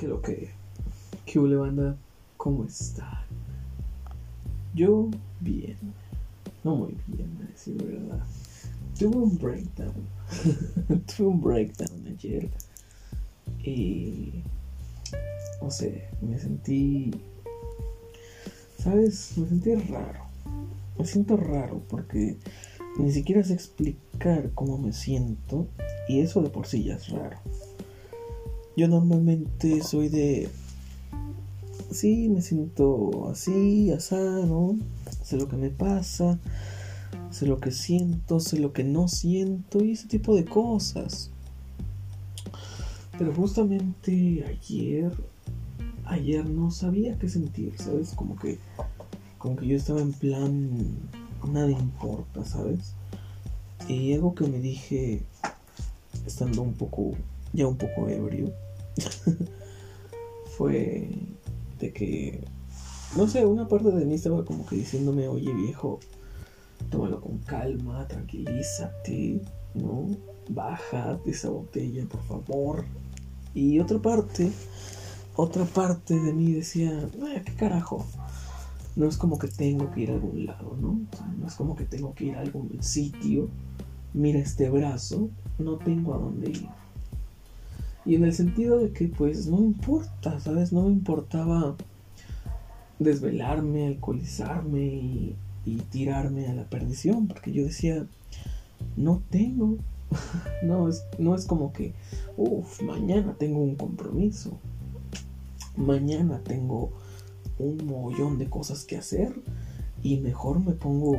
¿Qué lo que? ¿Qué huele banda? ¿Cómo está? Yo bien. No muy bien, a decir verdad. Tuve un breakdown. Tuve un breakdown ayer. Y. No sé, me sentí. ¿Sabes? Me sentí raro. Me siento raro porque ni siquiera sé explicar cómo me siento. Y eso de por sí ya es raro. Yo normalmente soy de sí, me siento así, asano, sé lo que me pasa, sé lo que siento, sé lo que no siento y ese tipo de cosas. Pero justamente ayer, ayer no sabía qué sentir, ¿sabes? Como que, como que yo estaba en plan, nada importa, ¿sabes? Y algo que me dije, estando un poco, ya un poco ebrio, fue de que, no sé, una parte de mí estaba como que diciéndome, oye viejo, tómalo con calma, tranquilízate, ¿no? Baja de esa botella, por favor. Y otra parte, otra parte de mí decía, ¿qué carajo? No es como que tengo que ir a algún lado, ¿no? no es como que tengo que ir a algún sitio. Mira este brazo, no tengo a dónde ir. Y en el sentido de que pues no importa, ¿sabes? No me importaba desvelarme, alcoholizarme y, tirarme a la perdición, porque yo decía, no tengo, no, es, no es como que, uff, mañana tengo un compromiso, mañana tengo un mollón de cosas que hacer y mejor me pongo,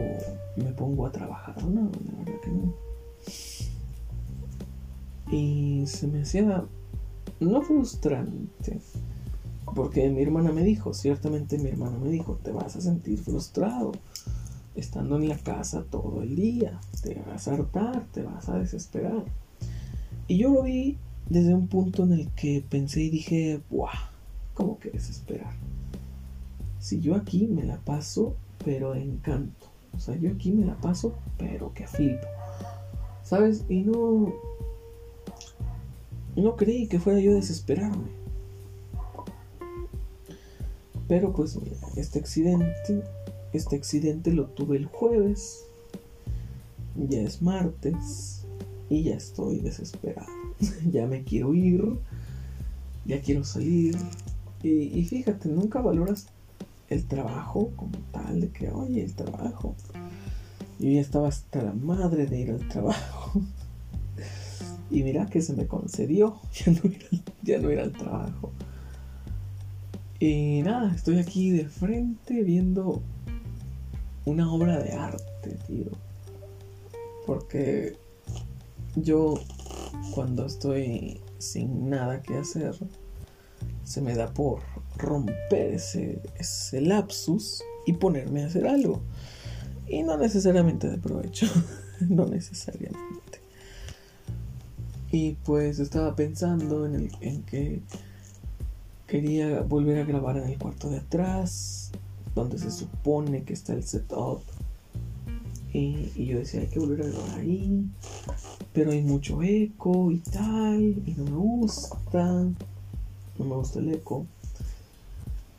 me pongo a trabajar, no, la verdad que no. Y se me hacía no frustrante, porque mi hermana me dijo, ciertamente mi hermana me dijo, te vas a sentir frustrado estando en la casa todo el día, te vas a hartar, te vas a desesperar. Y yo lo vi desde un punto en el que pensé y dije, ¡buah! ¿Cómo que desesperar? Si yo aquí me la paso, pero encanto. O sea, yo aquí me la paso, pero que flipo. ¿Sabes? Y no, no creí que fuera yo a desesperarme. Pero pues mira, este accidente, este accidente lo tuve el jueves. Ya es martes y ya estoy desesperado. ya me quiero ir, ya quiero salir. Y, y, fíjate, nunca valoras el trabajo como tal, de que, oye, el trabajo. Yo ya estaba hasta la madre de ir al trabajo. Y mira que se me concedió ya no ir al, trabajo. Y nada, estoy aquí de frente viendo una obra de arte, tío. Porque yo cuando estoy sin nada que hacer, se me da por romper ese, ese lapsus y ponerme a hacer algo. Y no necesariamente de provecho, no necesariamente. Y pues estaba pensando en, el, en que quería volver a grabar en el cuarto de atrás, donde se supone que está el setup. Y, y, yo decía, hay que volver a grabar ahí, pero hay mucho eco y tal, y no me gusta, no me gusta el eco.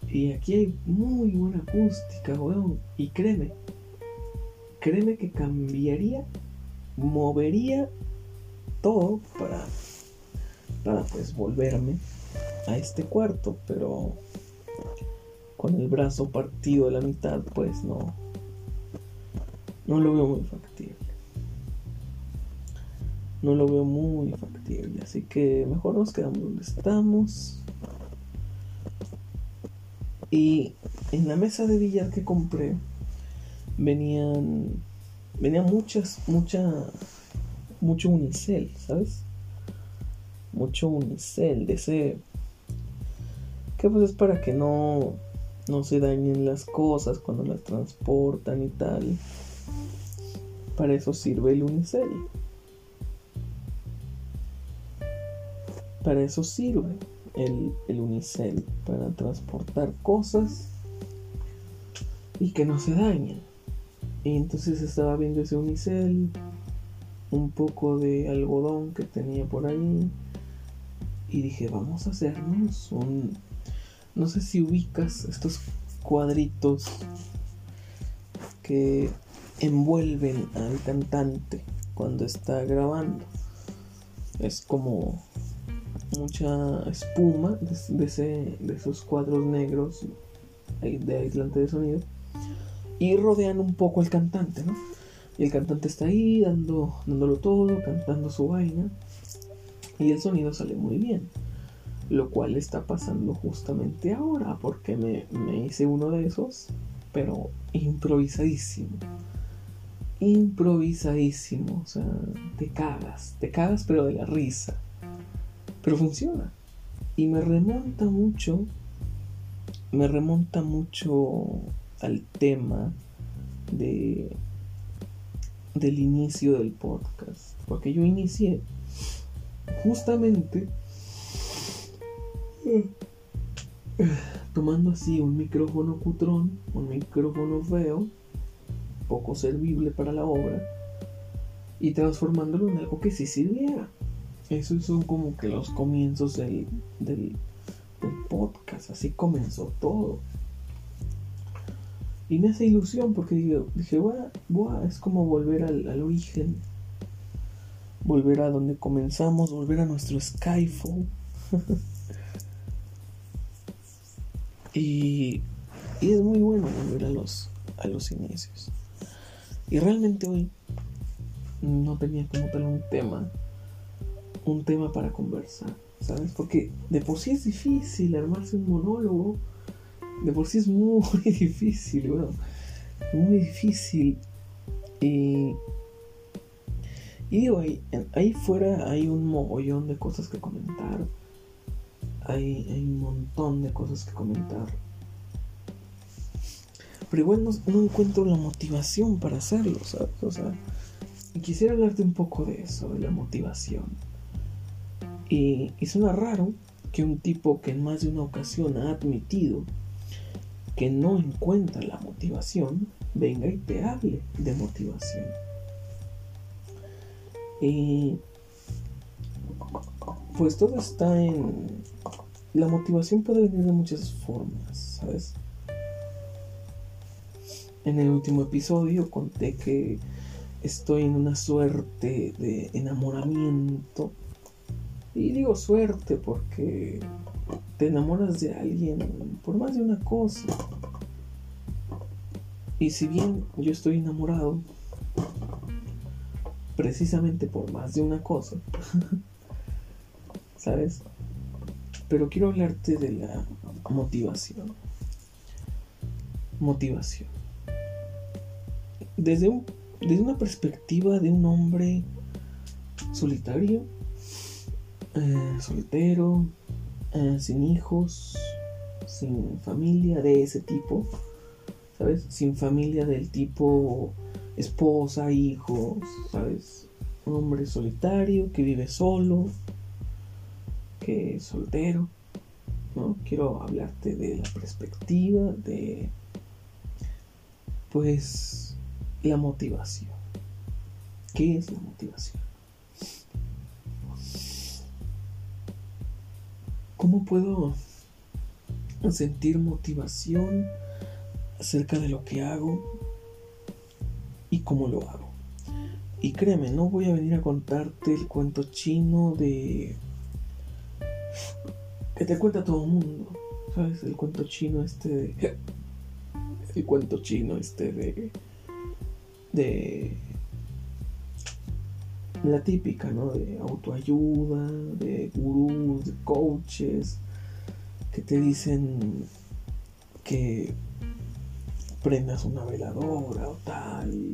Y aquí hay muy buena acústica, weón. Y créeme, créeme que cambiaría, movería todo para, para pues volverme a este cuarto, pero con el brazo partido de la mitad, pues no, no lo veo muy factible. No lo veo muy factible, así que mejor nos quedamos donde estamos. Y en la mesa de billar que compré venían venían muchas muchas mucho unicel, ¿sabes? Mucho unicel, de ese... Que pues es para que no, no se dañen las cosas cuando las transportan y tal. Para eso sirve el unicel. Para eso sirve el, el unicel, para transportar cosas y que no se dañen. Y entonces estaba viendo ese unicel un poco de algodón que tenía por ahí y dije, vamos a hacernos un... No sé si ubicas estos cuadritos que envuelven al cantante cuando está grabando. Es como mucha espuma de, ese, de esos cuadros negros de aislante de sonido y rodean un poco al cantante, ¿no? El cantante está ahí dando, dándolo todo, cantando su vaina y el sonido sale muy bien. Lo cual está pasando justamente ahora porque me, me hice uno de esos, pero improvisadísimo improvisadísimo. O sea, te cagas, te cagas pero de la risa. Pero funciona. Y me remonta mucho, me remonta mucho al tema de del inicio del podcast. Porque yo inicié justamente tomando así un micrófono cutrón, un micrófono feo poco servible para la obra y transformándolo en algo que sí sirviera. Esos son como que los comienzos del, del, podcast, así comenzó todo. Y me hace ilusión porque digo, dije, buah, es como volver al, al, origen, volver a donde comenzamos, volver a nuestro Skyfall. y, y es muy bueno volver a los, a los inicios. Y realmente hoy no tenía como tal un tema, un tema para conversar, ¿sabes? Porque de por sí es difícil armarse un monólogo, de por sí es muy difícil, bueno, muy difícil. Y, y digo, ahí, fuera hay un mogollón de cosas que comentar, hay, hay un montón de cosas que comentar pero igual no, encuentro la motivación para hacerlo, ¿sabes? O sea, quisiera hablarte un poco de eso, de la motivación. Y, y suena raro que un tipo que en más de una ocasión ha admitido que no encuentra la motivación, venga y te hable de motivación. Y pues todo está en... La motivación puede venir de muchas formas, ¿sabes? En el último episodio conté que estoy en una suerte de enamoramiento. Y digo suerte porque te enamoras de alguien por más de una cosa. Y si bien yo estoy enamorado precisamente por más de una cosa, ¿sabes? Pero quiero hablarte de la motivación. Motivación desde, una perspectiva de un hombre solitario, eh, soltero, eh, sin hijos, sin familia de ese tipo, ¿sabes? Sin familia del tipo esposa, hijos, ¿sabes? Un hombre solitario que vive solo, que es soltero, ¿no? Quiero hablarte de la perspectiva de, pues, la motivación. ¿Qué es la motivación? ¿Cómo puedo sentir motivación acerca de lo que hago y cómo lo hago? Y créeme, no voy a venir a contarte el cuento chino de... que te cuenta todo el mundo. ¿Sabes? El cuento chino este de... El cuento chino este de de la típica, ¿no? De autoayuda, de gurús, de coaches, que te dicen que prendas una veladora o tal,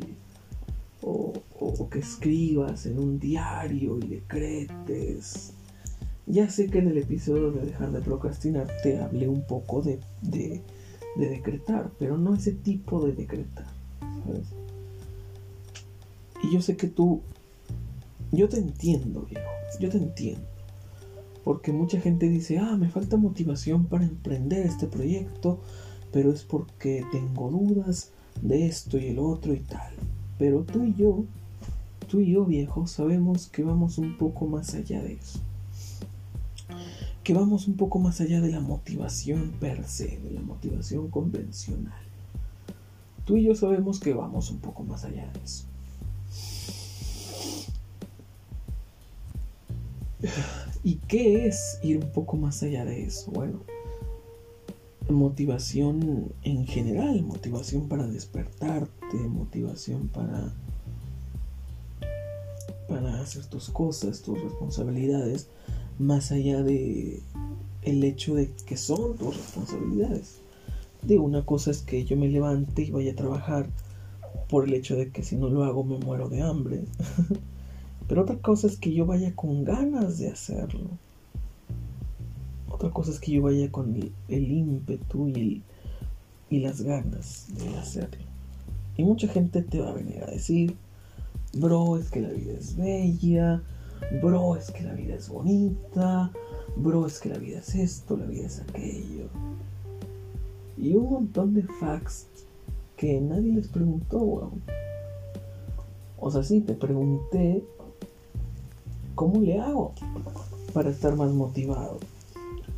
o, que escribas en un diario y decretes. Ya sé que en el episodio de Dejar de Procrastinar te hablé un poco de, de, de decretar, pero no ese tipo de decretar, ¿sabes? Y yo sé que tú, yo te entiendo, viejo, yo te entiendo. Porque mucha gente dice, ah, me falta motivación para emprender este proyecto, pero es porque tengo dudas de esto y el otro y tal. Pero tú y yo, tú y yo, viejo, sabemos que vamos un poco más allá de eso. que vamos un poco más allá de la motivación per se, de la motivación convencional. Tú y yo sabemos que vamos un poco más allá de eso. ¿Y qué es ir un poco más allá de eso? Bueno, motivación en general, motivación para despertarte, motivación para para hacer tus cosas, tus responsabilidades, más allá de el hecho de que son tus responsabilidades. Digo, una cosa es que yo me levante y vaya a trabajar por el hecho de que si no lo hago me muero de hambre. Pero otra cosa es que yo vaya con ganas de hacerlo. Otra cosa es que yo vaya con el, ímpetu y, y las ganas de hacerlo. Y mucha gente te va a venir a decir, bro, es que la vida es bella, bro, es que la vida es bonita, bro, es que la vida es esto, la vida es aquello. Y un montón de facts que nadie les preguntó, O sea, sí, te pregunté cómo le hago para estar más motivado.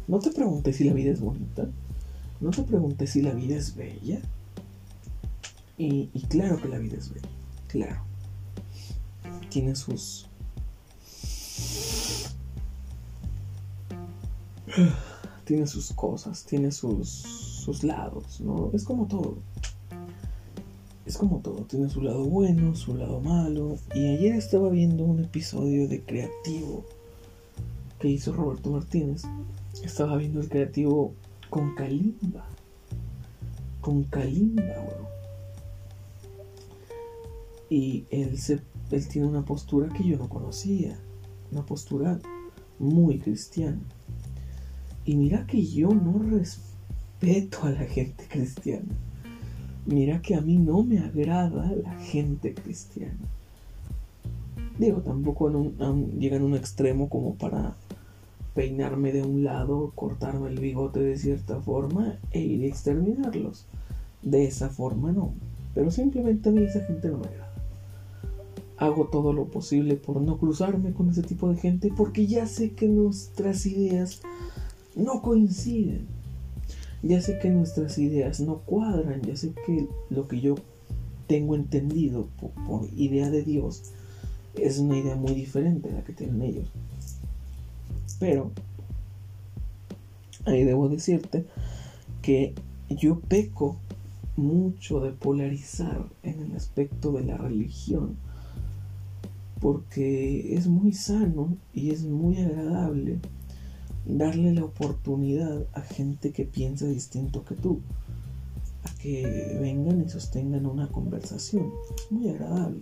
No te pregunté si la vida es bonita. No te pregunté si la vida es bella. Y, y claro que la vida es bella. Claro. Tiene sus... Tiene sus cosas, tiene sus, sus lados, ¿no? Es como todo. Es como todo, tiene su lado bueno, su lado malo. Y ayer estaba viendo un episodio de Creativo que hizo Roberto Martínez estaba viendo el creativo con Kalimba. Con Kalimba, bro. Y él, se, él tiene una postura que yo no conocía. Una postura muy cristiana. Y mira que yo no respeto a la gente cristiana. Mira que a mí no me agrada la gente cristiana. Digo, tampoco llegan a un extremo como para peinarme de un lado, cortarme el bigote de cierta forma e ir a exterminarlos. De esa forma no. Pero simplemente a mí esa gente no me agrada. Hago todo lo posible por no cruzarme con ese tipo de gente porque ya sé que nuestras ideas no coinciden. Ya sé que nuestras ideas no cuadran. Ya sé que lo que yo tengo entendido por, idea de Dios es una idea muy diferente a la que tienen ellos. Pero ahí debo decirte que yo peco mucho de polarizar en el aspecto de la religión porque es muy sano y es muy agradable darle la oportunidad a gente que piensa distinto que tú a que vengan y sostengan una conversación muy agradable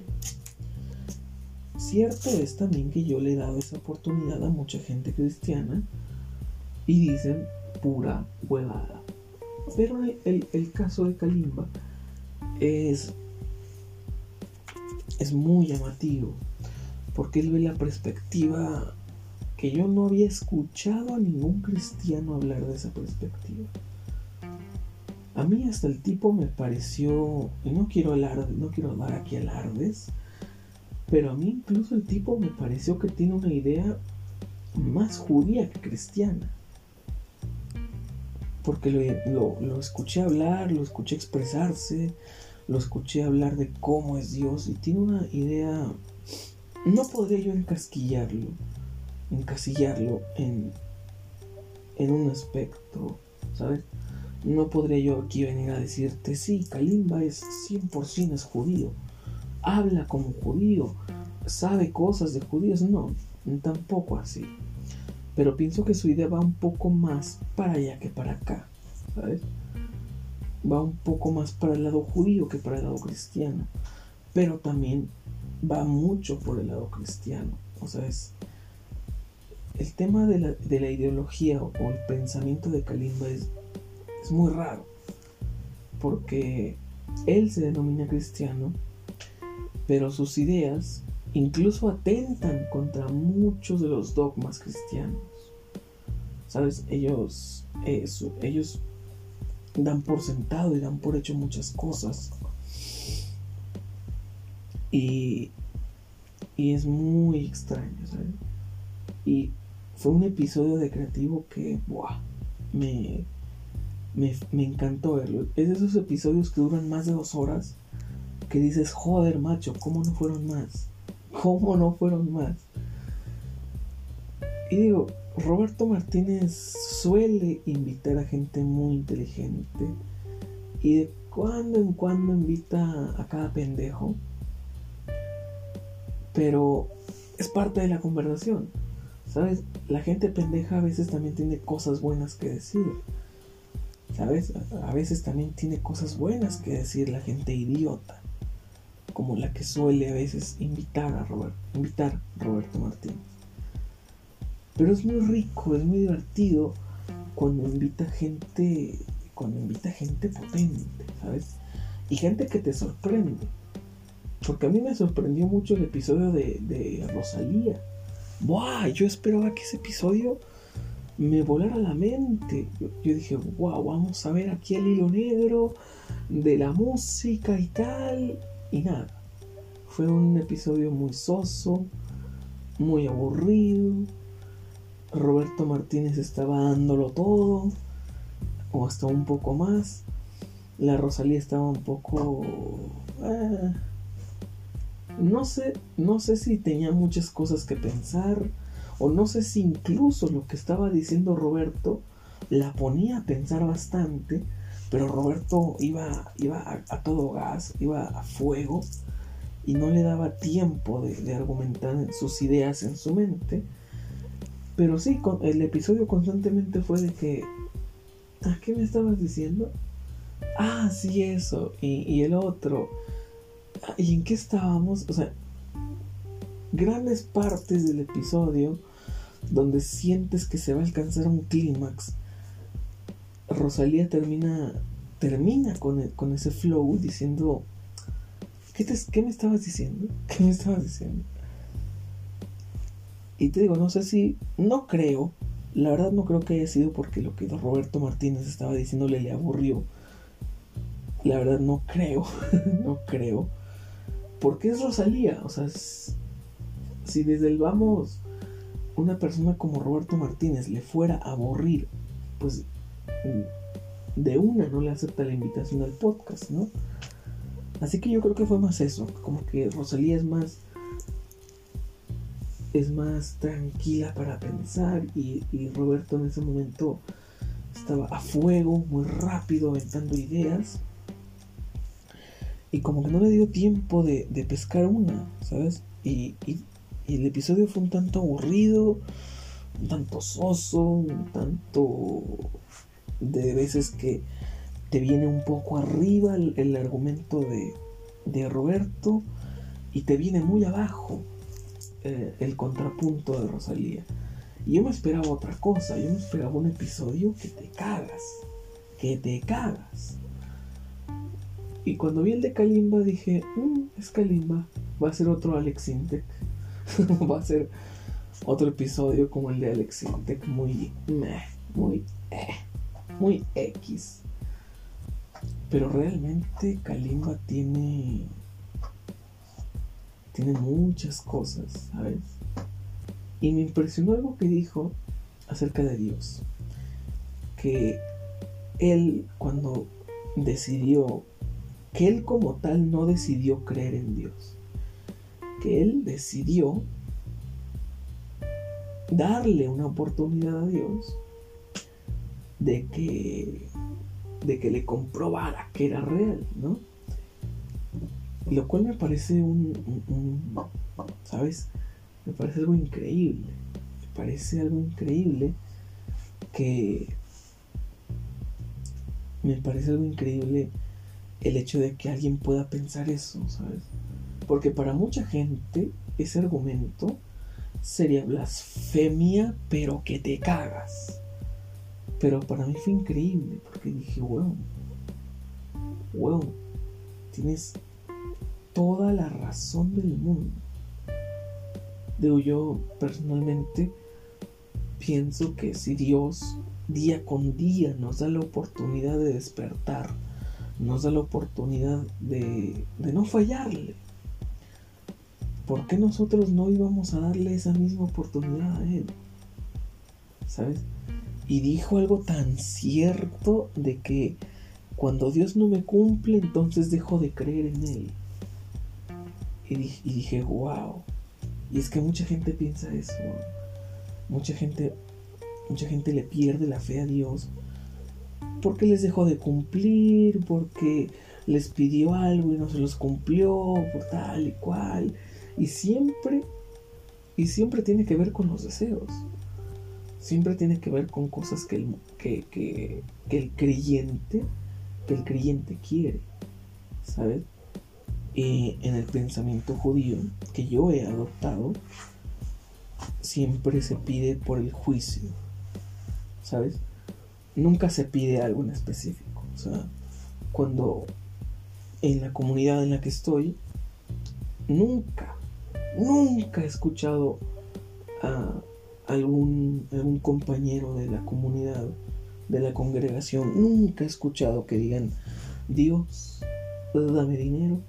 Cierto es también que yo le he dado esa oportunidad a mucha gente cristiana y dicen pura huevada. Pero el, caso de Kalimba es, es muy llamativo porque él ve la perspectiva que yo no había escuchado a ningún cristiano hablar de esa perspectiva. A mí hasta el tipo me pareció, y no quiero hablar, no quiero dar aquí alardes, pero a mí incluso el tipo me pareció que tiene una idea más judía que cristiana. Porque lo, escuché hablar, lo escuché expresarse, lo escuché hablar de cómo es Dios y tiene una idea... No podría yo encasquillarlo, encasillarlo en, en un aspecto, ¿sabes? No podría yo aquí venir a decirte, sí, Kalimba es 100% es judío habla como judío, sabe cosas de judíos, no, tampoco así. Pero pienso que su idea va un poco más para allá que para acá, ¿sabes? Va un poco más para el lado judío que para el lado cristiano. Pero también va mucho por el lado cristiano. O sea, es, el tema de la, ideología o, el pensamiento de Kalimba es, es muy raro. Porque él se denomina cristiano, pero sus ideas incluso atentan contra muchos de los dogmas cristianos. ¿Sabes? Ellos, ellos dan por sentado y dan por hecho muchas cosas. Y, y es muy extraño, ¿sabes? Y fue un episodio de creativo que, me, me, me encantó verlo. Es de esos episodios que duran más de dos horas que dices, joder, macho, ¿cómo no fueron más? ¿Cómo no fueron más? Y digo, Roberto Martínez suele invitar a gente muy inteligente y de cuando en cuando invita a cada pendejo, pero es parte de la conversación. ¿Sabes? La gente pendeja a veces también tiene cosas buenas que decir. ¿Sabes? A veces también tiene cosas buenas que decir la gente idiota. Como la que suele a veces invitar a Robert, invitar Roberto Martínez. Pero es muy rico, es muy divertido cuando invita gente, cuando invita gente potente, ¿sabes? Y gente que te sorprende. Porque a mí me sorprendió mucho el episodio de, de Rosalía. ¡Buah! Yo esperaba que ese episodio me volara la mente. Yo, dije, wow, vamos a ver aquí el hilo negro de la música y tal. Y nada. Fue un episodio muy soso, muy aburrido. Roberto Martínez estaba dándolo todo, o hasta un poco más. La Rosalía estaba un poco... Ah, no sé, no sé si tenía muchas cosas que pensar o no sé si incluso lo que estaba diciendo Roberto la ponía a pensar bastante, pero Roberto iba, iba a, todo gas, iba a fuego y no le daba tiempo de, argumentar sus ideas en su mente. Pero sí, el episodio constantemente fue de que, ¿a qué me estabas diciendo? Ah, sí, eso, y el otro. ¿Y en qué estábamos? O sea, grandes partes del episodio donde sientes que se va a alcanzar un clímax, Rosalía termina, termina con, con ese flow diciendo, ¿qué, ¿qué me estabas diciendo? ¿Qué me estabas diciendo? Y te digo, no sé si, no creo, la verdad no creo que haya sido porque lo que Roberto Martínez estaba diciéndole le aburrió. La verdad no creo, no creo. Porque es Rosalía, o sea, si desde el vamos una persona como Roberto Martínez le fuera a aburrir, pues de una no le acepta la invitación al podcast, ¿no? Así que yo creo que fue más eso, como que Rosalía es más es más tranquila para pensar y, Roberto en ese momento estaba a fuego, muy rápido, aventando ideas. Y como que no le dio tiempo de, pescar una, ¿sabes? y, y el episodio fue un tanto aburrido, un tanto soso, un tanto de veces que te viene un poco arriba el, argumento de, Roberto y te viene muy abajo eh, el contrapunto de Rosalía. Y yo me esperaba otra cosa, yo me esperaba un episodio que te cagas, que te cagas. Y cuando vi el de Kalimba dije, mm, es Kalimba, va a ser otro Alex Intec. va a ser otro episodio como el de Alex Intec, muy muy eh, muy X. Pero realmente Kalimba tiene tiene muchas cosas, ¿sabes? Y me impresionó algo que dijo acerca de Dios. Que él cuando decidió, que él como tal no decidió creer en Dios que él decidió darle una oportunidad a Dios de que de que le comprobara que era real, ¿no? Lo cual me parece un, ¿sabes? Me parece algo increíble. Me parece algo increíble que me parece algo increíble el hecho de que alguien pueda pensar eso, ¿sabes? Porque para mucha gente ese argumento sería blasfemia, pero que te cagas. Pero para mí fue increíble, porque dije, wow, wow, tienes toda la razón del mundo. Digo, yo personalmente pienso que si Dios día con día nos da la oportunidad de despertar, nos da la oportunidad de, no fallarle, ¿por qué nosotros no íbamos a darle esa misma oportunidad a Él? ¿sabes? Y dijo algo tan cierto de que cuando Dios no me cumple, entonces dejo de creer en Él. Y dije, y dije wow. Y es que mucha gente piensa eso. Mucha gente, mucha gente le pierde la fe a Dios porque les dejó de cumplir, porque les pidió algo y no se los cumplió, por tal y cual. Y siempre, y siempre tiene que ver con los deseos. Siempre tiene que ver con cosas que el, que, que, que el creyente, que el creyente quiere. ¿Sabes? Y en el pensamiento judío que yo he adoptado, siempre se pide por el juicio. ¿Sabes? Nunca se pide algo en específico. O sea, cuando en la comunidad en la que estoy, nunca, nunca he escuchado a algún, algún compañero de la comunidad, de la congregación, nunca he escuchado que digan, Dios, dame dinero,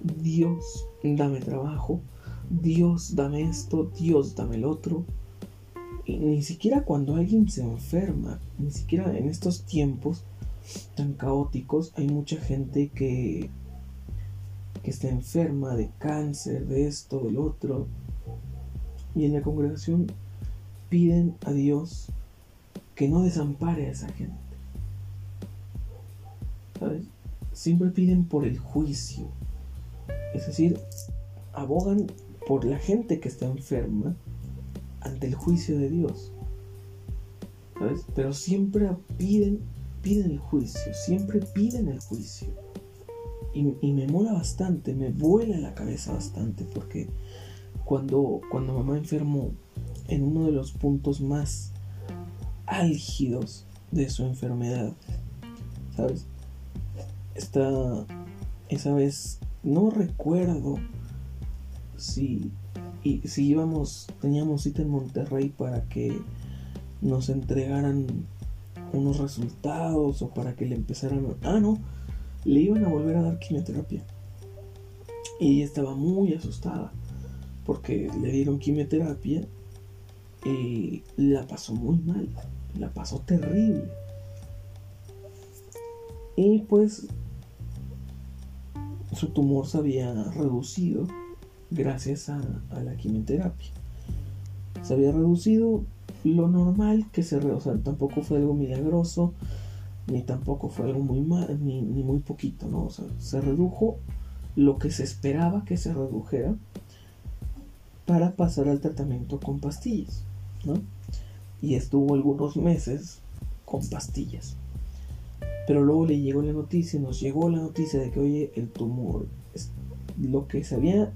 Dios, dame trabajo, Dios, dame esto, Dios, dame el otro. Ni siquiera cuando alguien se enferma, ni siquiera en estos tiempos tan caóticos, hay mucha gente que, que está enferma de cáncer, de esto, del otro. Y en la congregación piden a Dios que no desampare a esa gente. ¿Sabes? Siempre piden por el juicio. Es decir, abogan por la gente que está enferma ante el juicio de Dios. ¿Sabes? Pero siempre piden, piden el juicio, siempre piden el juicio. Y, me mola bastante, me vuela la cabeza bastante, porque cuando, cuando mamá enfermó, en uno de los puntos más álgidos de su enfermedad, ¿sabes? Esta, esa vez, no recuerdo si, y, si íbamos, teníamos cita en Monterrey para que nos entregaran unos resultados o para que le empezaran ah no le iban a volver a dar quimioterapia. Y estaba muy asustada porque le dieron quimioterapia y la pasó muy mal la pasó terrible. Y pues su tumor se había reducido gracias a, la quimioterapia se había reducido lo normal que se o sea, tampoco fue algo milagroso, ni tampoco fue algo muy mal, ni, ni muy poquito, ¿no? O sea, se redujo lo que se esperaba que se redujera para pasar al tratamiento con pastillas, ¿no? Y estuvo algunos meses con pastillas. Pero luego le llegó la noticia, nos llegó la noticia de que, oye, el tumor, lo que se había,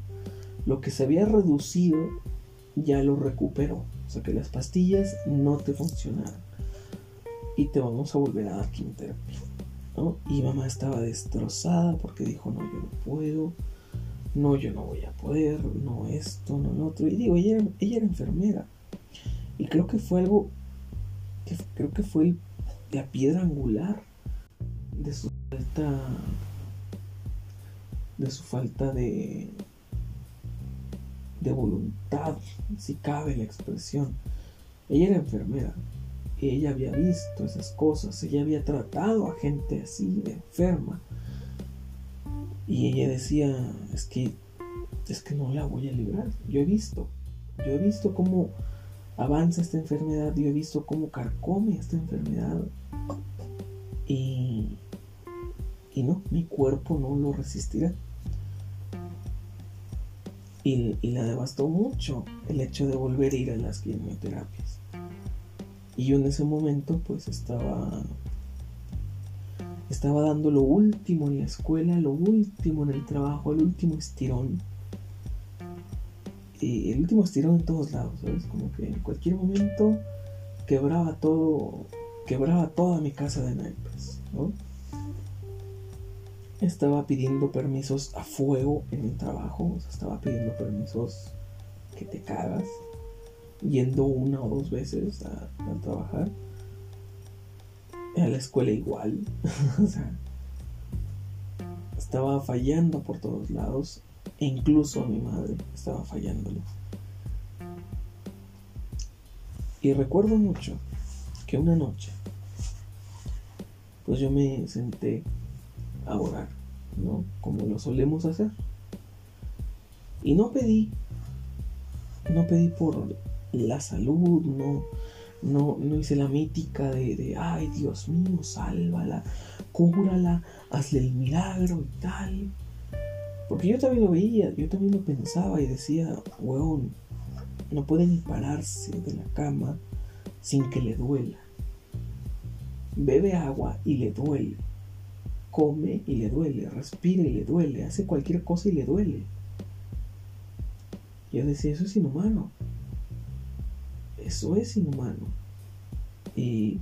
lo que se había reducido, ya lo recuperó. O sea que las pastillas no te funcionaron. Y te vamos a volver a dar quimioterapia. ¿no? Y mamá estaba destrozada porque dijo, no, yo no puedo. No, yo no voy a poder. No esto, no lo otro. Y digo, ella era, enfermera. Y creo que fue algo, que creo que fue la piedra angular de su falta, de su falta de, de voluntad, si cabe la expresión. Ella era enfermera, y ella había visto esas cosas, ella había tratado a gente así, enferma. Y ella decía, es que, es que no la voy a librar. Yo he visto, yo he visto cómo avanza esta enfermedad, yo he visto cómo carcome esta enfermedad. Y, y no, mi cuerpo no lo resistirá. Y, la devastó mucho el hecho de volver a ir a las quimioterapias. Y yo en ese momento pues estaba estaba dando lo último en la escuela, lo último en el trabajo, el último estirón. Y el último estirón en todos lados, ¿sabes? Como que en cualquier momento quebraba todo, quebraba toda mi casa de naipes, ¿no? Estaba pidiendo permisos a fuego en mi trabajo, estaba pidiendo permisos que te cagas, yendo una o dos veces a, trabajar. A la escuela igual, o sea, estaba fallando por todos lados, e incluso a mi madre estaba fallándole. Y recuerdo mucho que una noche, pues yo me senté a orar, ¿no? Como lo solemos hacer. Y no pedí, no pedí por la salud, no, no, no hice la mítica de, de, ay Dios mío, sálvala, cúrala, hazle el milagro y tal. Porque yo también lo veía, yo también lo pensaba y decía, weón, no puede ni pararse de la cama sin que le duela. Bebe agua y le duele. Come y le duele. Respira y le duele. Hace cualquier cosa y le duele. Yo decía, eso es inhumano. Eso es inhumano. Y,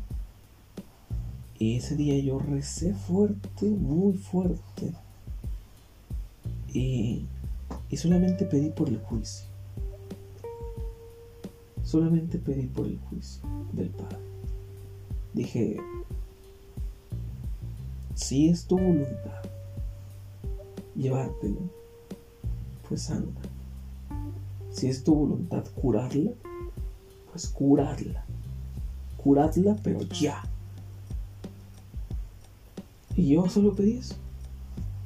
y ese día yo recé fuerte, muy fuerte. Y, y solamente pedí por el juicio. Solamente pedí por el juicio del Padre. Dije, si es tu voluntad llevártelo, pues anda. Si es tu voluntad curarla, pues curarla. Curadla, pero ya. Y yo solo pedí eso.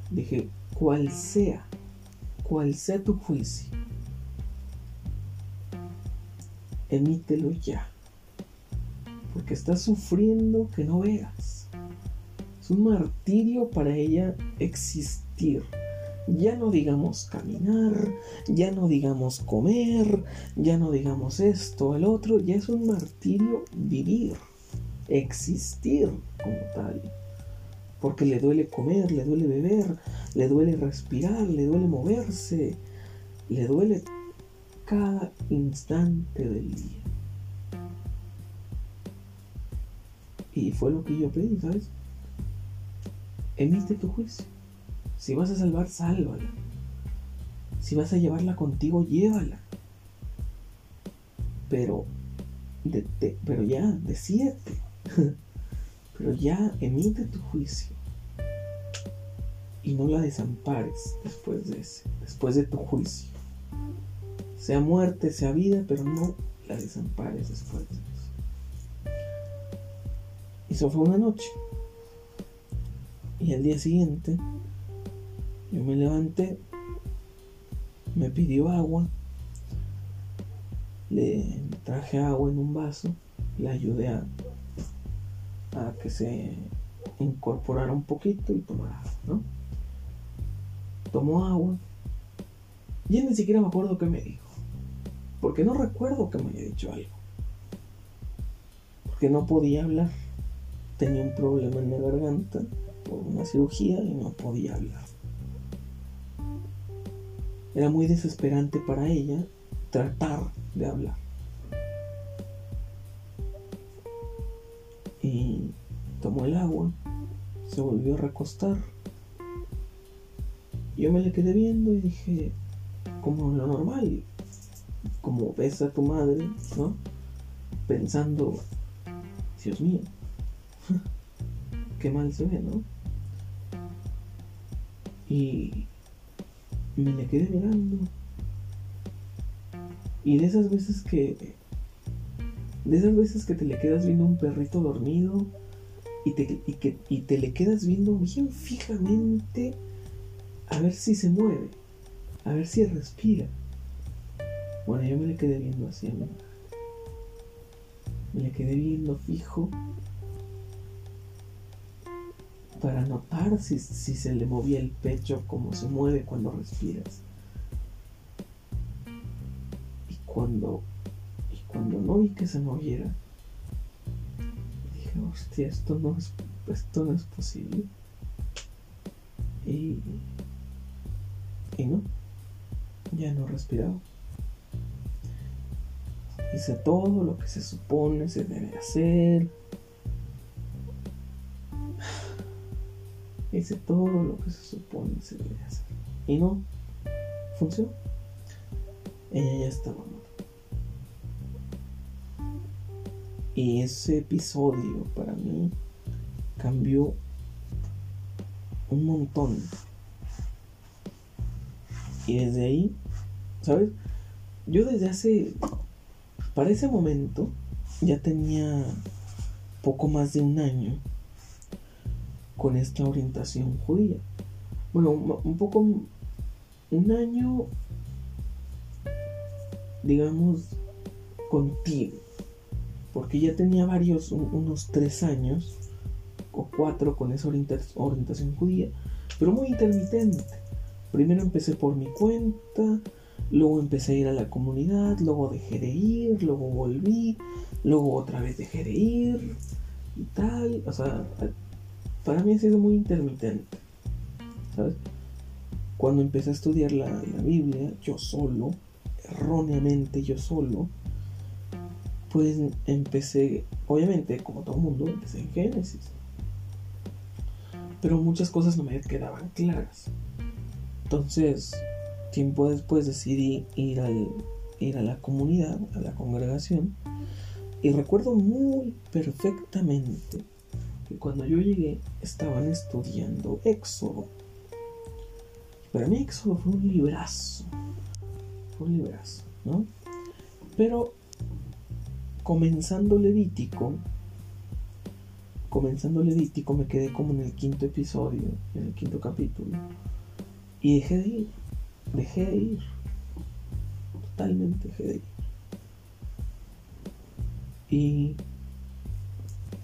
Dije, cual sea, cual sea tu juicio, emítelo ya. Porque estás sufriendo que no veas. Es un martirio para ella existir. Ya no digamos caminar, ya no digamos comer, ya no digamos esto, el otro, ya es un martirio vivir, existir como tal. Porque le duele comer, le duele beber, le duele respirar, le duele moverse, le duele cada instante del día. Y fue lo que yo pedí, ¿sabes? Emite tu juicio. Si vas a salvar, sálvala. Si vas a llevarla contigo, llévala. Pero, de, pero ya, decídete. pero ya emite tu juicio. Y no la desampares después de ese, después de tu juicio. Sea muerte, sea vida, pero no la desampares después de eso. Y eso fue una noche. Y al día siguiente, yo me levanté, me pidió agua, le traje agua en un vaso, le ayudé a, que se incorporara un poquito y tomara, ¿no? Tomó agua. Y ni siquiera me acuerdo qué me dijo. Porque no recuerdo que me haya dicho algo. Porque no podía hablar. Tenía un problema en la garganta una cirugía y no podía hablar. Era muy desesperante para ella tratar de hablar. Y tomó el agua, se volvió a recostar. Yo me le quedé viendo y dije, como lo normal, como ves a tu madre, ¿no? Pensando, Dios mío, qué mal se ve, ¿no? Y me le quedé mirando. Y de esas veces que. De esas veces que te le quedas viendo un perrito dormido y te, y que, y te le quedas viendo bien fijamente a ver si se mueve, a ver si respira. Bueno, yo me le quedé viendo así a mi madre. Me le quedé viendo fijo para notar si, si, se le movía el pecho como se mueve cuando respiras. Y cuando, y cuando no vi que se moviera, dije, hostia, esto no es, esto no es posible. Y, y no, ya no respiraba. Hice todo lo que se supone se debe hacer. Hice todo lo que se supone se debe hacer. Y no, funcionó. Ella ya estaba muerta. Y ese episodio para mí cambió un montón. Y desde ahí, ¿sabes? Yo desde hace para ese momento ya tenía poco más de un año con esta orientación judía. Bueno, un poco, un año, digamos, contigo, porque ya tenía varios, unos tres años o cuatro con esa orientación judía, pero muy intermitente. Primero empecé por mi cuenta, luego empecé a ir a la comunidad, luego dejé de ir, luego volví, luego otra vez dejé de ir y tal. O sea, para mí ha sido muy intermitente. ¿Sabes? Cuando empecé a estudiar la, la Biblia, yo solo, erróneamente yo solo, pues empecé, obviamente, como todo mundo, empecé en Génesis. Pero muchas cosas no me quedaban claras. Entonces, tiempo después decidí ir, al, ir a la comunidad, a la congregación. Y recuerdo muy perfectamente que cuando yo llegué estaban estudiando Éxodo. Para mí Éxodo fue un librazo. Fue un librazo, ¿no? Pero comenzando Levítico, comenzando Levítico me quedé como en el quinto episodio, en el quinto capítulo. Y dejé de ir, dejé de ir. Totalmente dejé de ir. Y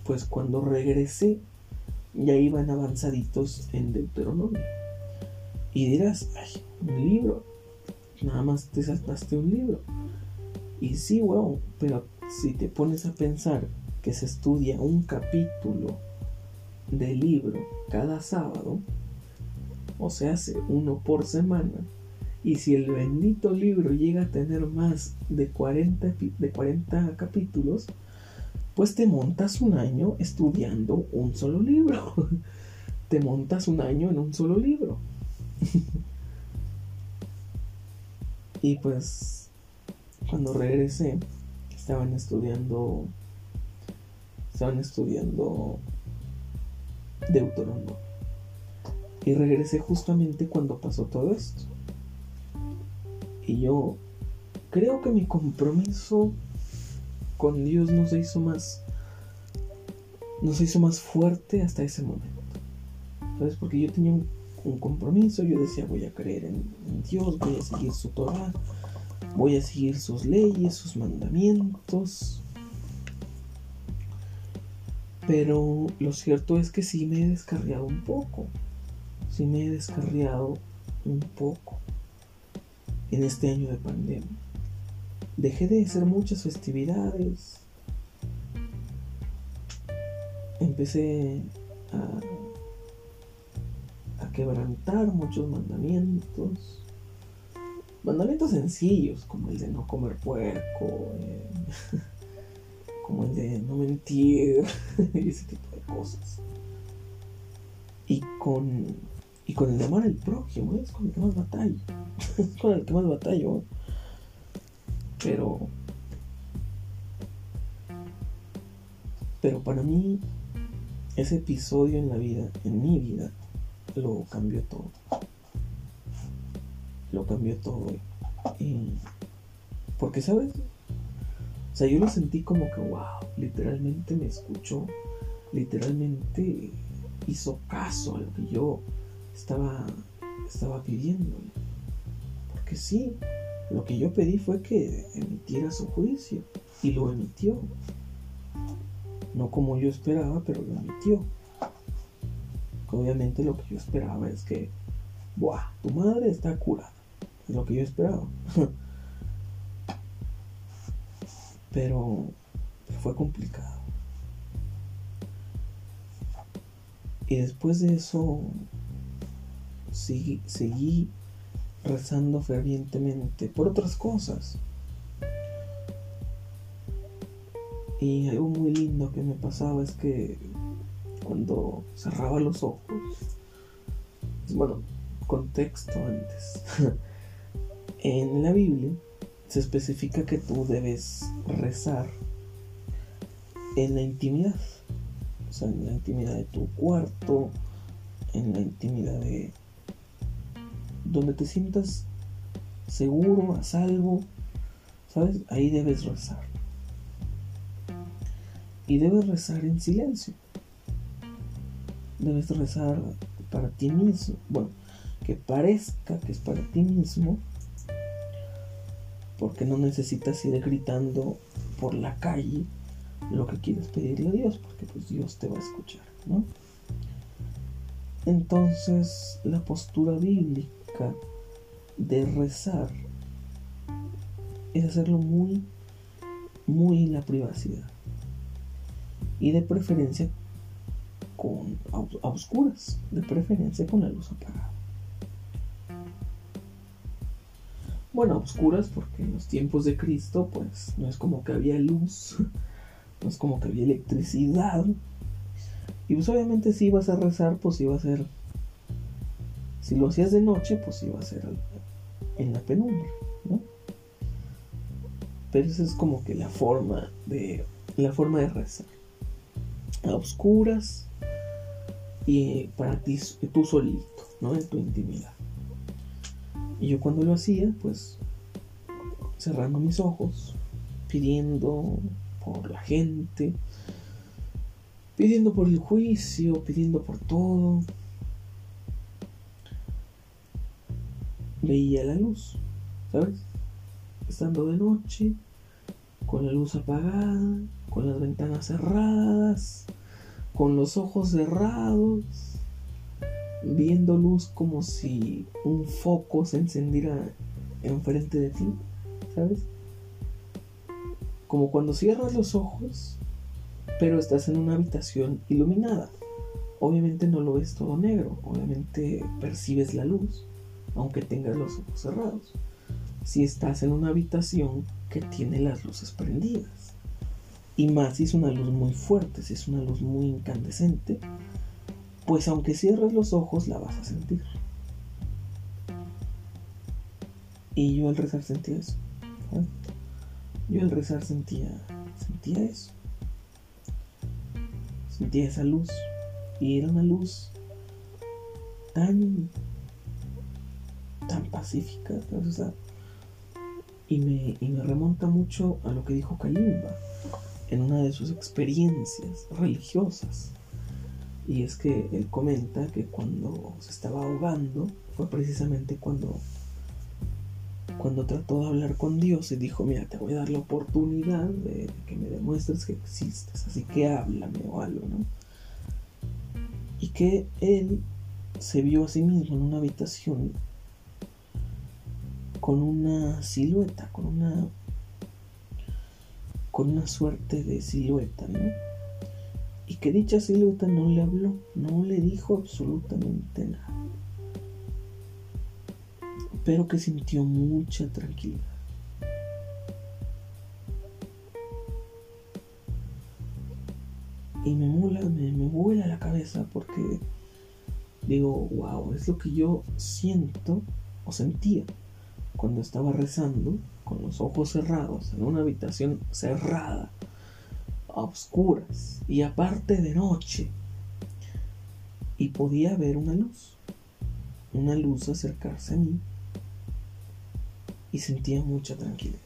pues cuando regresé, ya iban avanzaditos en Deuteronomio. Y dirás, ay, un libro. Nada más te saltaste un libro. Y sí, wow, pero si te pones a pensar que se estudia un capítulo de libro cada sábado, o se hace uno por semana, y si el bendito libro llega a tener más de 40, de 40 capítulos, pues te montas un año estudiando un solo libro. te montas un año en un solo libro. y pues cuando regresé, estaban estudiando estaban estudiando Deuteronomio. Y regresé justamente cuando pasó todo esto. Y yo creo que mi compromiso con Dios no se hizo más hizo más fuerte hasta ese momento. ¿Sabes? Porque yo tenía un, compromiso, yo decía voy a creer en, en, Dios, voy a seguir su Torah, voy a seguir sus leyes, sus mandamientos. Pero lo cierto es que sí me he descarriado un poco. Sí me he descarriado un poco en este año de pandemia. Dejé de hacer muchas festividades. Empecé a, quebrantar muchos mandamientos. Mandamientos sencillos, como el de no comer puerco. Eh, como el de no mentir y ese tipo de cosas. Y con, y con el amar al prójimo, es con el que más batallo. es con el que más batallo. Pero, pero para mí, ese episodio en la vida, en mi vida, lo cambió todo. Lo cambió todo. Y, porque, ¿sabes? sea, yo lo sentí como que, wow, literalmente me escuchó, literalmente hizo caso a lo que yo estaba, estaba pidiendo. Porque sí, lo que yo pedí fue que emitiera su juicio y lo emitió. No como yo esperaba, pero lo emitió. Obviamente lo que yo esperaba es que, ¡buah! Tu madre está curada. Es lo que yo esperaba. pero fue complicado. Y después de eso seguí, seguí rezando fervientemente por otras cosas. Y algo muy lindo que me pasaba es que cuando cerraba los ojos, bueno, contexto antes, en la Biblia se especifica que tú debes rezar en la intimidad. O sea, en la intimidad de tu cuarto, en la intimidad de donde te sientas seguro, a salvo, ¿sabes? Ahí debes rezar. Y debes rezar en silencio. Debes rezar para ti mismo. Bueno, que parezca que es para ti mismo. Porque no necesitas ir gritando por la calle lo que quieres pedirle a Dios. Porque pues Dios te va a escuchar, ¿no? Entonces la postura bíblica de rezar es hacerlo muy, muy en la privacidad. Y de preferencia con a, oscuras, de preferencia con la luz apagada. Bueno, a oscuras porque en los tiempos de Cristo pues no es como que había luz, no es como que había electricidad. Y pues obviamente si ibas a rezar pues iba a ser, si lo hacías de noche pues iba a ser en la penumbra, ¿no? Pero esa es como que la forma de la forma de rezar. A oscuras y para ti tú solito, ¿no? En tu intimidad. Y yo cuando lo hacía, pues cerrando mis ojos, pidiendo por la gente, pidiendo por el juicio, pidiendo por todo. Veía la luz, ¿sabes? estando de noche, con la luz apagada, con las ventanas cerradas, con los ojos cerrados, viendo luz como si un foco se encendiera enfrente de ti, ¿sabes? Como cuando cierras los ojos, pero estás en una habitación iluminada. Obviamente no lo ves todo negro, obviamente percibes la luz, aunque tengas los ojos cerrados si estás en una habitación que tiene las luces prendidas. Y más si es una luz muy fuerte, si es una luz muy incandescente, pues aunque cierres los ojos la vas a sentir. Y yo al rezar sentía eso. Yo al rezar sentía, sentía eso. Sentía esa luz. Y era una luz tan, tan pacífica. O sea, y me, remonta mucho a lo que dijo Kalimba en una de sus experiencias religiosas. Y es que él comenta que cuando se estaba ahogando fue precisamente cuando, cuando trató de hablar con Dios y dijo, mira, te voy a dar la oportunidad de que me demuestres que existes, así que háblame o algo, ¿no? Y que él se vio a sí mismo en una habitación con una silueta, con una con una suerte de silueta, ¿no? Y que dicha silueta no le habló, no le dijo absolutamente nada. Pero que sintió mucha tranquilidad. Y me mola, me, me vuela la cabeza porque digo, wow, es lo que yo siento o sentía cuando estaba rezando con los ojos cerrados en una habitación cerrada, a oscuras y aparte de noche. Y podía ver una luz, una luz acercarse a mí y sentía mucha tranquilidad.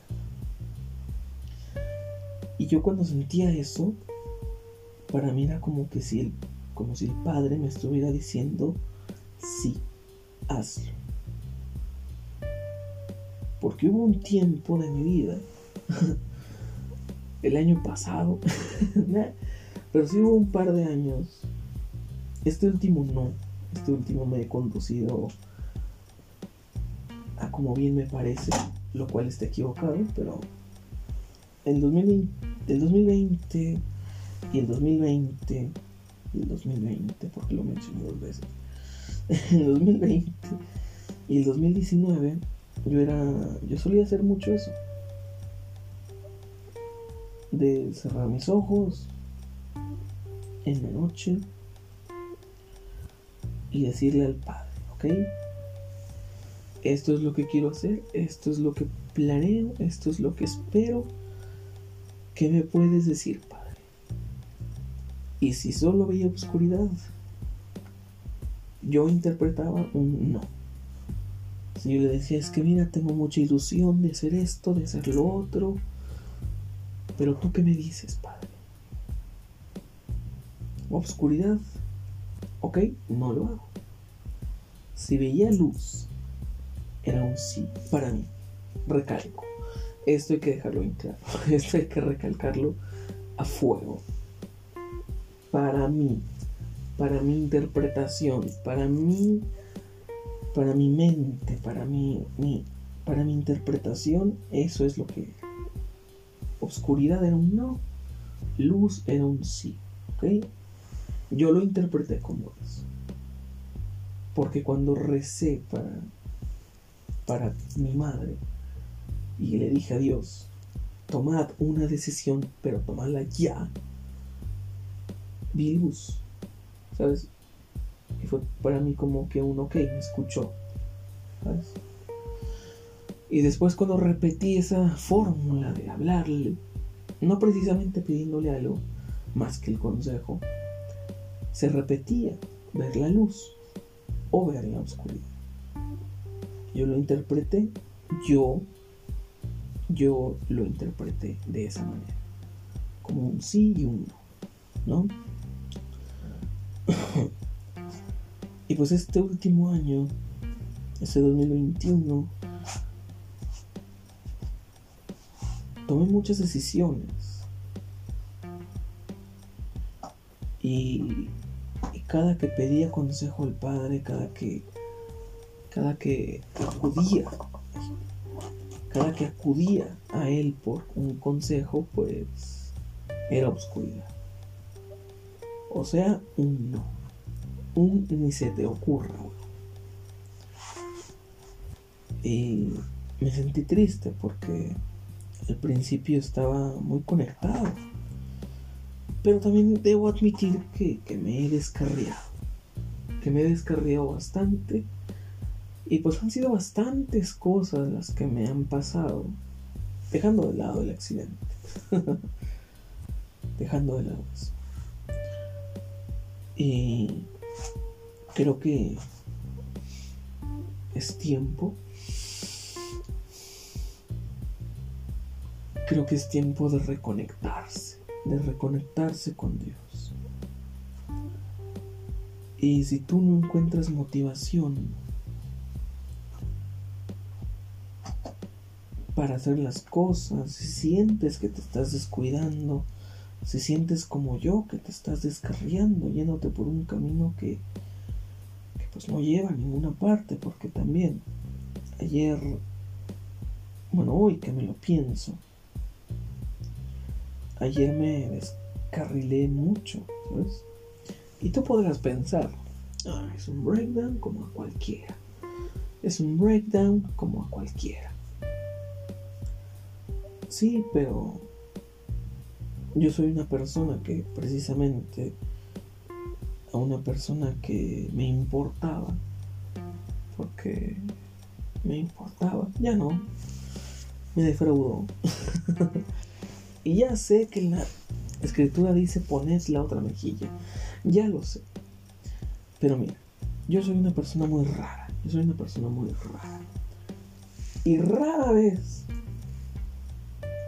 Y yo cuando sentía eso, para mí era como que si el, como si el Padre me estuviera diciendo, sí, hazlo porque hubo un tiempo de mi vida, el año pasado, pero sí hubo un par de años, este último no, este último me he conducido a como bien me parece, lo cual está equivocado, pero el 2020, el 2020 y el 2020 y el 2020, porque lo mencioné dos veces, el 2020 y el 2019 yo era. Yo solía hacer mucho eso. De cerrar mis ojos en la noche y decirle al Padre, ¿ok? Esto es lo que quiero hacer, esto es lo que planeo, esto es lo que espero. ¿Qué me puedes decir, Padre? Y si solo veía oscuridad, yo interpretaba un no. Y yo le decía, es que mira, tengo mucha ilusión de hacer esto, de hacer lo otro. Pero tú qué me dices, Padre. obscuridad, ok, no lo hago. Si veía luz, era un sí para mí. Recalco. Esto hay que dejarlo en claro. Esto hay que recalcarlo a fuego. Para mí, para mi interpretación, para mí, para mi mente, para mi, mi, para mi interpretación, eso es lo que Obscuridad era un no, luz era un sí. ¿Ok? Yo lo interpreté como eso. Porque cuando recé para, para mi madre y le dije a Dios, tomad una decisión, pero tomadla ya, vi luz. ¿Sabes? Y fue para mí como que un ok, me escuchó. ¿Sabes? Y después cuando repetí esa fórmula de hablarle, no precisamente pidiéndole algo más que el consejo, se repetía ver la luz o ver la oscuridad. Yo lo interpreté, yo, yo lo interpreté de esa manera, como un sí y un no, ¿no? Y pues este último año, este 2021, tomé muchas decisiones. Y, cada que pedía consejo al Padre, cada que, cada que acudía, cada que acudía a Él por un consejo, pues era oscuridad. O sea, un no. Un ni se te ocurra. Y me sentí triste porque al principio estaba muy conectado. Pero también debo admitir que, me he descarriado. Que me he descarriado bastante. Y pues han sido bastantes cosas las que me han pasado. Dejando de lado el accidente. dejando de lado eso. Y creo que es tiempo Creo que es tiempo de reconectarse, de reconectarse con Dios. Y si tú no encuentras motivación para hacer las cosas, si sientes que te estás descuidando, si sientes como yo que te estás descarriando, yéndote por un camino que, pues no lleva a ninguna parte, porque también ayer, bueno, hoy que me lo pienso, ayer me descarrilé mucho, ¿sabes? Y tú podrás pensar, ah, es un breakdown como a cualquiera. Es un breakdown como a cualquiera. Sí, pero yo soy una persona que precisamente a una persona que me importaba, porque me importaba, ya no, me defraudó. Y ya sé que la escritura dice pones la otra mejilla. Ya lo sé. Pero mira, yo soy una persona muy rara. Yo soy una persona muy rara. Y rara vez,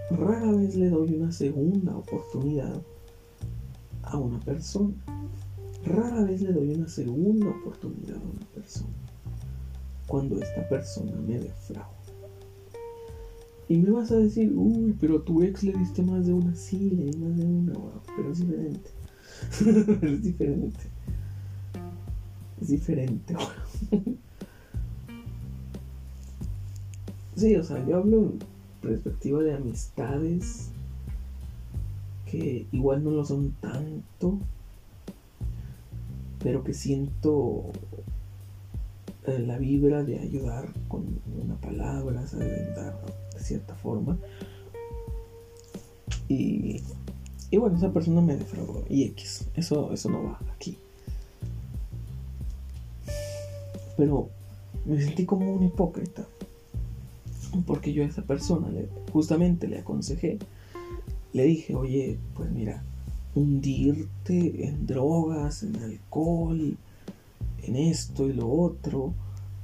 rara vez le doy una segunda oportunidad a una persona. Rara vez le doy una segunda oportunidad a una persona. Cuando esta persona me defrauda. Y me vas a decir, uy, pero a tu ex le diste más de una. Sí, le di más de una, pero es diferente. es diferente. Es diferente, sí, o sea, yo hablo en perspectiva de amistades que igual no lo son tanto, pero que siento eh, la vibra de ayudar con una palabra, ¿sabes? De dar de cierta forma. Y, y bueno, esa persona me defraudó. Y X, eso, eso no va aquí. Pero me sentí como un hipócrita. Porque yo a esa persona justamente le aconsejé. Le dije, oye, pues mira, hundirte en drogas, en alcohol, en esto y lo otro,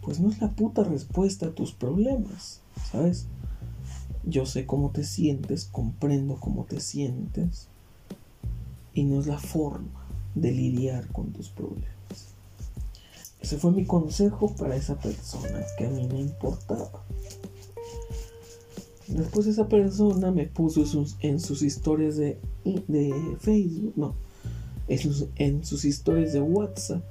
pues no es la puta respuesta a tus problemas, ¿sabes? Yo sé cómo te sientes, comprendo cómo te sientes, y no es la forma, de lidiar con tus problemas. Ese fue mi consejo para esa persona que a mí me importaba. Después esa persona me puso en sus historias de, de Facebook, no, en sus, historias de WhatsApp,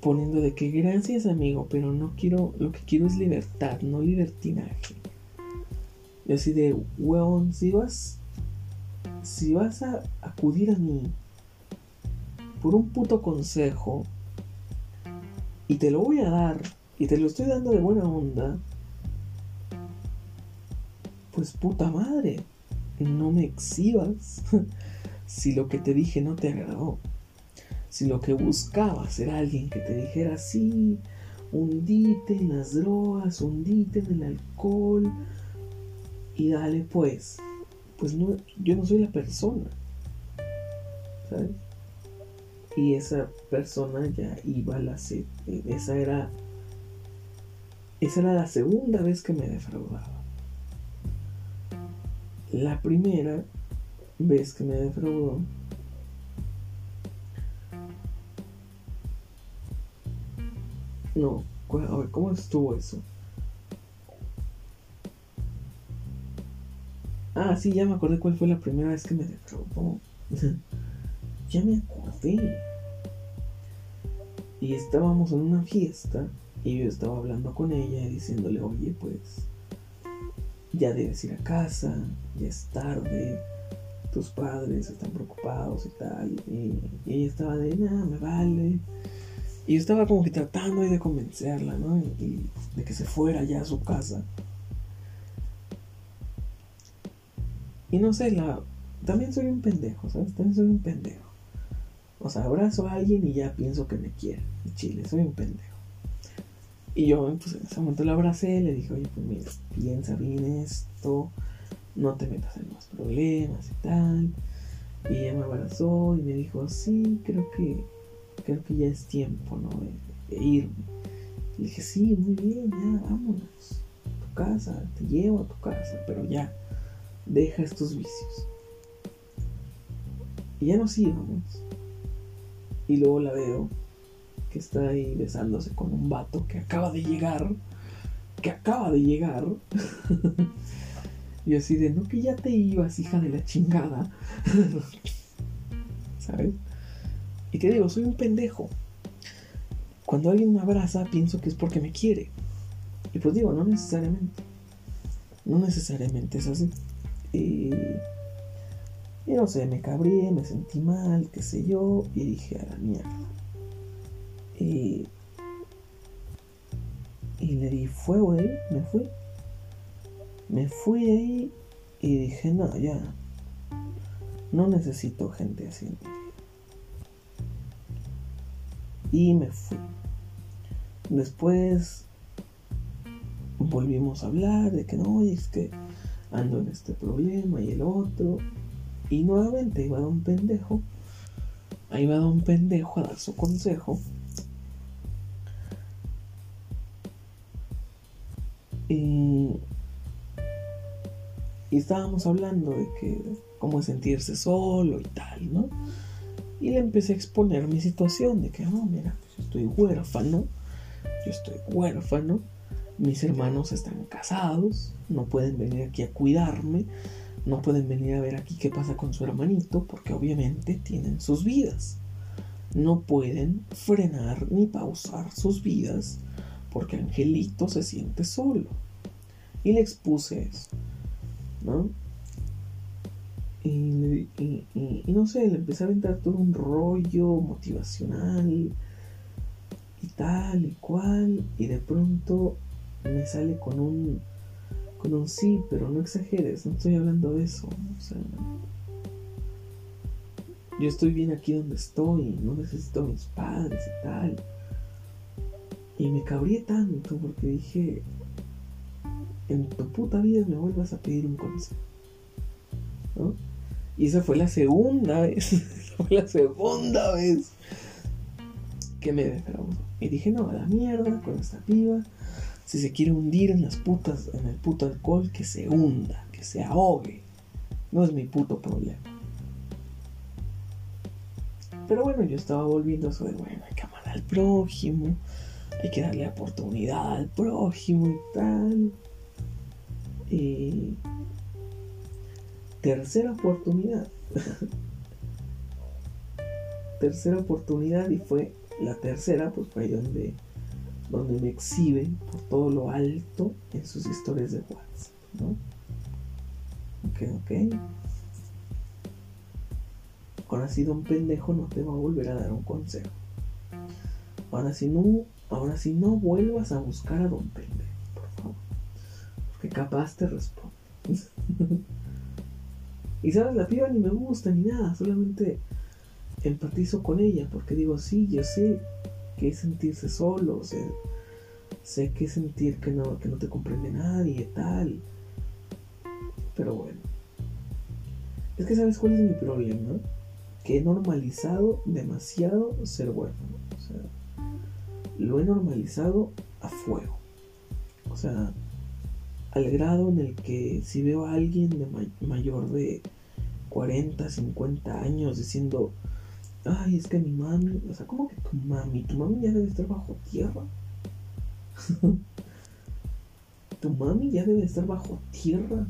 poniendo de que gracias amigo, pero no quiero, lo que quiero es libertad, no libertinaje. Y así de, weón, si vas, si vas a acudir a mí por un puto consejo y te lo voy a dar y te lo estoy dando de buena onda, pues puta madre, no me exhibas si lo que te dije no te agradó. Si lo que buscabas era alguien que te dijera, sí, hundite en las drogas, hundite en el alcohol y dale pues. Pues no, yo no soy la persona. ¿Sabes? Y esa persona ya iba a la... Esa era... Esa era la segunda vez que me defraudaba. La primera vez que me defraudó No, a ver, ¿cómo estuvo eso? Ah, sí, ya me acordé cuál fue la primera vez que me defraudó. ya me acordé. Y estábamos en una fiesta y yo estaba hablando con ella y diciéndole, oye, pues ya debes ir a casa, ya es tarde, tus padres están preocupados y tal. Y, ella estaba de, nada, me vale. Y yo estaba como que tratando de convencerla, ¿no? Y, de que se fuera ya a su casa. Y no sé, la... También soy un pendejo, ¿sabes? También soy un pendejo. O sea, abrazo a alguien y ya pienso que me quiere. Chile, soy un pendejo. Y yo, pues en ese momento la abracé, le dije, oye, pues mira, piensa bien esto, no te metas en más problemas y tal. Y ella me abrazó y me dijo, sí, creo que, creo que ya es tiempo, ¿no? De, irme. Le dije, sí, muy bien, ya, vámonos. A tu casa, te llevo a tu casa, pero ya, deja estos vicios. Y ya nos íbamos. Y luego la veo que está ahí besándose con un vato que acaba de llegar, que acaba de llegar. y así de, no que ya te ibas, hija de la chingada. ¿Sabes? Y te digo, soy un pendejo. Cuando alguien me abraza, pienso que es porque me quiere. Y pues digo, no necesariamente. No necesariamente es así. Y, y no sé, me cabré, me sentí mal, qué sé yo, y dije a la mierda. Y, le di fuego ahí, me fui. Me fui ahí y dije, no, ya. No necesito gente así. Y me fui. Después volvimos a hablar de que no, es que ando en este problema y el otro. Y nuevamente iba a un pendejo. Ahí va un pendejo a dar su consejo. Y, estábamos hablando de que cómo sentirse solo y tal, ¿no? Y le empecé a exponer mi situación de que, no, mira, pues yo estoy huérfano, yo estoy huérfano, mis hermanos están casados, no pueden venir aquí a cuidarme, no pueden venir a ver aquí qué pasa con su hermanito, porque obviamente tienen sus vidas. No pueden frenar ni pausar sus vidas porque Angelito se siente solo. Y le expuse eso, ¿no? Y, no sé, le empecé a aventar todo un rollo motivacional y tal y cual. Y de pronto me sale con un, con un sí, pero no exageres, no estoy hablando de eso. O sea, yo estoy bien aquí donde estoy, no necesito a mis padres y tal. Y me cabría tanto porque dije, en tu puta vida me vuelvas a pedir un consejo. ¿No? Y esa fue la segunda vez, fue la segunda vez que me defraudó. Y dije, no, a la mierda con esta piba. Si se quiere hundir en las putas, en el puto alcohol, que se hunda, que se ahogue. No es mi puto problema. Pero bueno, yo estaba volviendo eso de, bueno, hay que amar al prójimo, hay que darle oportunidad al prójimo y tal. Y tercera oportunidad. tercera oportunidad y fue la tercera, pues fue ahí donde, donde me exhibe por todo lo alto en sus historias de WhatsApp, ¿no? Ok, ok. Ahora sí, don pendejo no te va a volver a dar un consejo. Ahora sí no, ahora sí no vuelvas a buscar a don pendejo, por favor. Porque capaz te responde. y sabes, la piba ni me gusta ni nada, solamente empatizo con ella porque digo, sí, yo sé que es sentirse solo, o sea, sé que es sentir que no, que no te comprende nadie, tal. Pero bueno. Es que sabes cuál es mi problema, que he normalizado demasiado ser bueno. O sea, lo he normalizado a fuego. O sea, al grado en el que si veo a alguien de mayor de 40, 50 años diciendo, ay, es que mi mami, o sea, ¿cómo que tu mami? Tu mami ya debe estar bajo tierra. tu mami ya debe estar bajo tierra.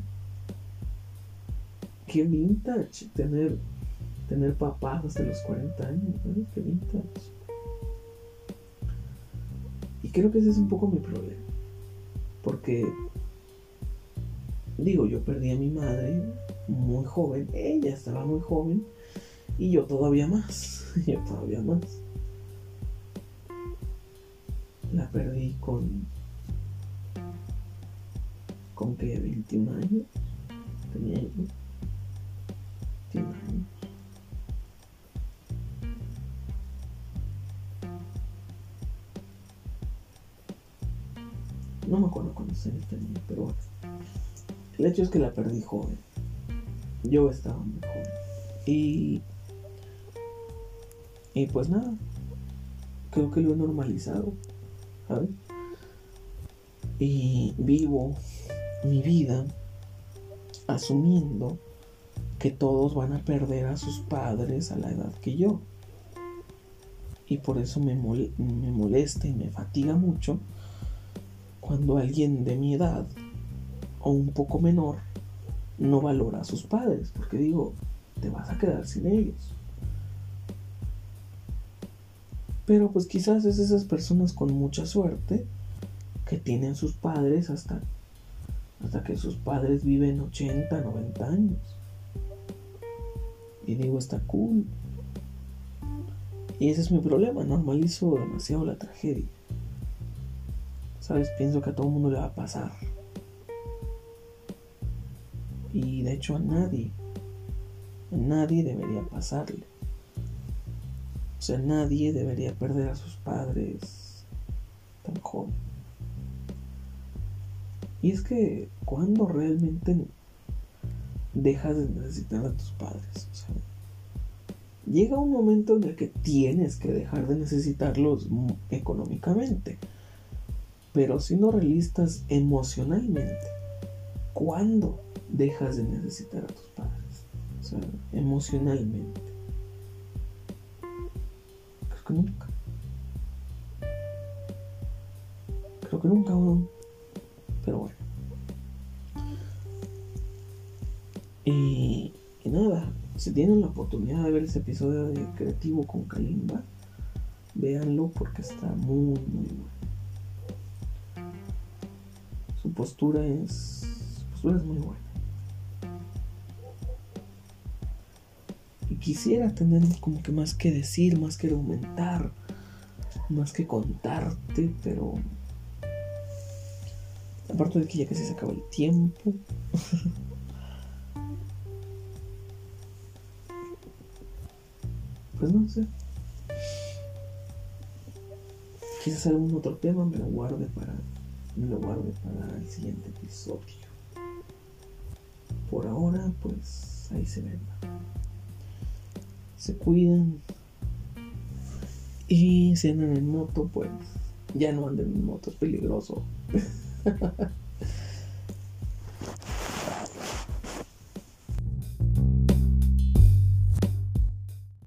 Qué vintage tener, tener papás hasta los 40 años. Qué vintage. Creo que ese es un poco mi problema. Porque, digo, yo perdí a mi madre muy joven, ella estaba muy joven y yo todavía más, yo todavía más. La perdí con. ¿Con que 21 años? Tenía yo. No me acuerdo cuántos años tenía, pero bueno. El hecho es que la perdí joven. Yo estaba muy joven. Y y pues nada, creo que lo he normalizado, ¿sabes? Y vivo mi vida asumiendo que todos van a perder a sus padres a la edad que yo. Y por eso me, me molesta y me fatiga mucho cuando alguien de mi edad o un poco menor no valora a sus padres, porque digo, te vas a quedar sin ellos. Pero pues quizás es esas personas con mucha suerte que tienen sus padres hasta, hasta que sus padres viven 80, 90 años. Y digo, está cool. Y ese es mi problema, normalizo demasiado la tragedia. ¿Sabes? Pienso que a todo el mundo le va a pasar. Y de hecho a nadie, a nadie debería pasarle. O sea, nadie debería perder a sus padres tan joven. Y es que cuando realmente dejas de necesitar a tus padres, llega un momento en el que tienes que dejar de necesitarlos económicamente. Pero si no realistas emocionalmente, ¿cuándo dejas de necesitar a tus padres? O sea, emocionalmente que nunca. Creo que nunca, pero bueno. Y, y, nada, si tienen la oportunidad de ver ese episodio de Creativo con Kalimba, véanlo porque está muy, muy bueno. Su postura es, su postura es muy buena. quisiera tener como que más que decir, más que argumentar, más que contarte, pero aparte de que ya casi se acaba el tiempo. pues no sé. Quizás algún otro tema me lo guarde para me lo guarde para el siguiente episodio. Por ahora, pues ahí se ven se cuidan. Y si andan en moto, pues ya no anden en moto, es peligroso.